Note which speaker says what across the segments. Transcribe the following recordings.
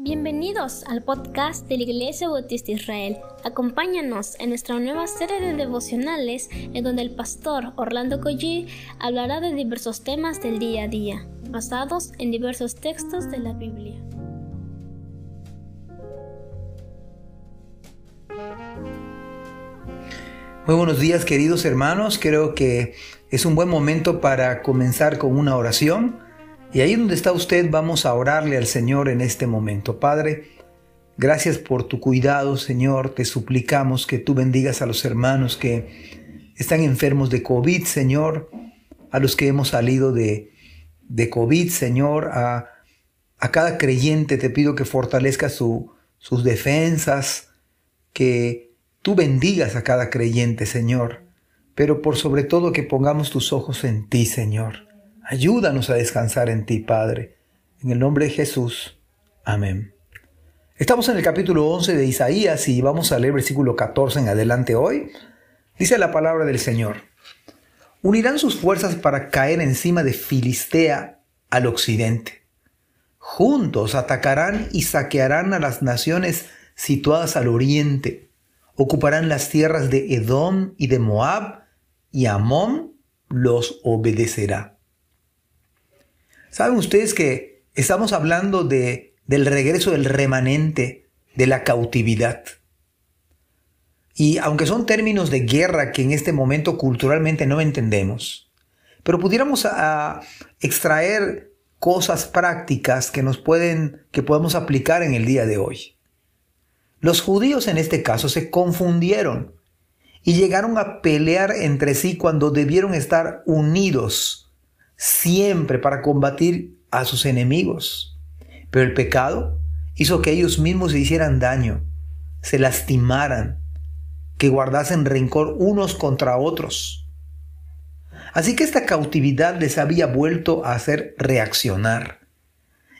Speaker 1: Bienvenidos al podcast de la Iglesia Bautista Israel. Acompáñanos en nuestra nueva serie de devocionales en donde el pastor Orlando Collie hablará de diversos temas del día a día, basados en diversos textos de la Biblia.
Speaker 2: Muy buenos días queridos hermanos, creo que es un buen momento para comenzar con una oración. Y ahí donde está usted vamos a orarle al Señor en este momento. Padre, gracias por tu cuidado, Señor. Te suplicamos que tú bendigas a los hermanos que están enfermos de COVID, Señor. A los que hemos salido de, de COVID, Señor. A, a cada creyente te pido que fortalezca su, sus defensas, que tú bendigas a cada creyente, Señor. Pero por sobre todo que pongamos tus ojos en ti, Señor. Ayúdanos a descansar en ti, Padre. En el nombre de Jesús. Amén. Estamos en el capítulo 11 de Isaías y vamos a leer versículo 14 en adelante hoy. Dice la palabra del Señor. Unirán sus fuerzas para caer encima de Filistea al occidente. Juntos atacarán y saquearán a las naciones situadas al oriente. Ocuparán las tierras de Edom y de Moab y Amón los obedecerá. ¿Saben ustedes que estamos hablando de, del regreso del remanente de la cautividad? Y aunque son términos de guerra que en este momento culturalmente no entendemos, pero pudiéramos extraer cosas prácticas que nos pueden, que podemos aplicar en el día de hoy. Los judíos en este caso se confundieron y llegaron a pelear entre sí cuando debieron estar unidos siempre para combatir a sus enemigos. Pero el pecado hizo que ellos mismos se hicieran daño, se lastimaran, que guardasen rencor unos contra otros. Así que esta cautividad les había vuelto a hacer reaccionar.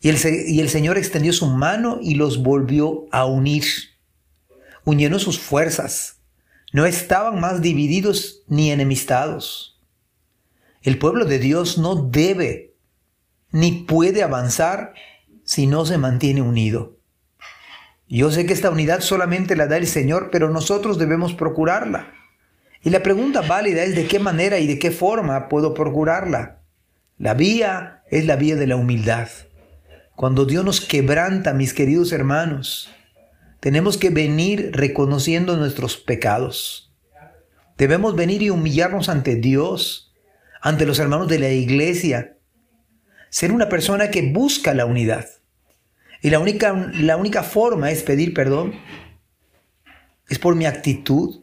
Speaker 2: Y el, Señor extendió su mano y los volvió a unir. Unieron sus fuerzas. No estaban más divididos ni enemistados. El pueblo de Dios no debe ni puede avanzar si no se mantiene unido. Yo sé que esta unidad solamente la da el Señor, pero nosotros debemos procurarla. Y la pregunta válida es de qué manera y de qué forma puedo procurarla. La vía es la vía de la humildad. Cuando Dios nos quebranta, mis queridos hermanos, tenemos que venir reconociendo nuestros pecados. Debemos venir y humillarnos ante Dios ante los hermanos de la iglesia. Ser una persona que busca la unidad. Y la única, la única forma es pedir perdón. Es por mi actitud.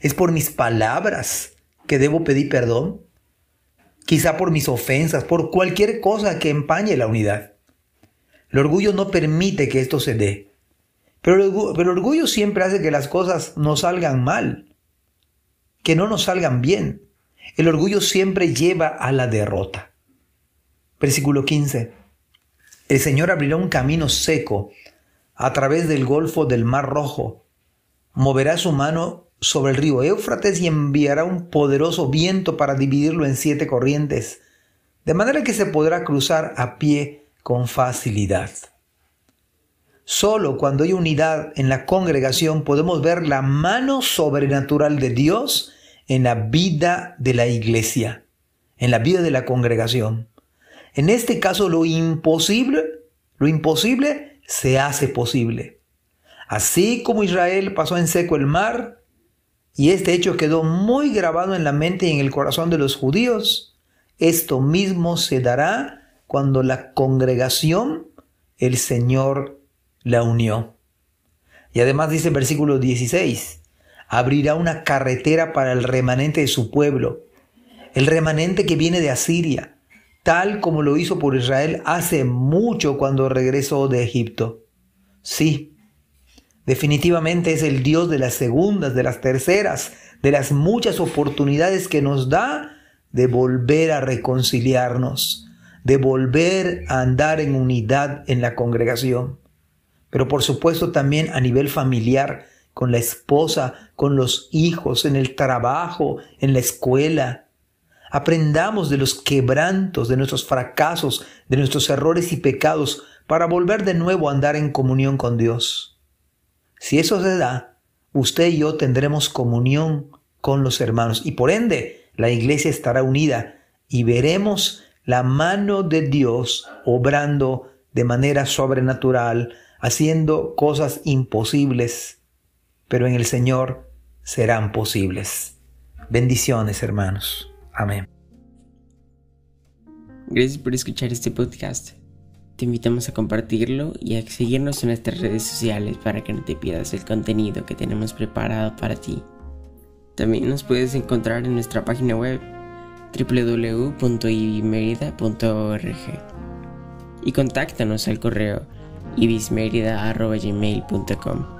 Speaker 2: Es por mis palabras que debo pedir perdón. Quizá por mis ofensas, por cualquier cosa que empañe la unidad. El orgullo no permite que esto se dé. Pero el, pero el orgullo siempre hace que las cosas no salgan mal, que no nos salgan bien. El orgullo siempre lleva a la derrota. Versículo 15. El Señor abrirá un camino seco a través del golfo del Mar Rojo. Moverá su mano sobre el río Éufrates y enviará un poderoso viento para dividirlo en siete corrientes, de manera que se podrá cruzar a pie con facilidad. Solo cuando hay unidad en la congregación podemos ver la mano sobrenatural de Dios en la vida de la iglesia, en la vida de la congregación. En este caso lo imposible, lo imposible se hace posible. Así como Israel pasó en seco el mar, y este hecho quedó muy grabado en la mente y en el corazón de los judíos, esto mismo se dará cuando la congregación, el Señor, la unió. Y además dice el versículo 16, abrirá una carretera para el remanente de su pueblo, el remanente que viene de Asiria, tal como lo hizo por Israel hace mucho cuando regresó de Egipto. Sí, definitivamente es el Dios de las segundas, de las terceras, de las muchas oportunidades que nos da de volver a reconciliarnos, de volver a andar en unidad en la congregación. Pero por supuesto también a nivel familiar, con la esposa, con los hijos, en el trabajo, en la escuela. Aprendamos de los quebrantos, de nuestros fracasos, de nuestros errores y pecados, para volver de nuevo a andar en comunión con Dios. Si eso se da, usted y yo tendremos comunión con los hermanos y por ende la iglesia estará unida y veremos la mano de Dios obrando de manera sobrenatural, haciendo cosas imposibles, pero en el Señor serán posibles. Bendiciones, hermanos. Amén.
Speaker 3: Gracias por escuchar este podcast. Te invitamos a compartirlo y a seguirnos en nuestras redes sociales para que no te pierdas el contenido que tenemos preparado para ti. También nos puedes encontrar en nuestra página web www.ibismerida.org y contáctanos al correo ibismerida.gmail.com.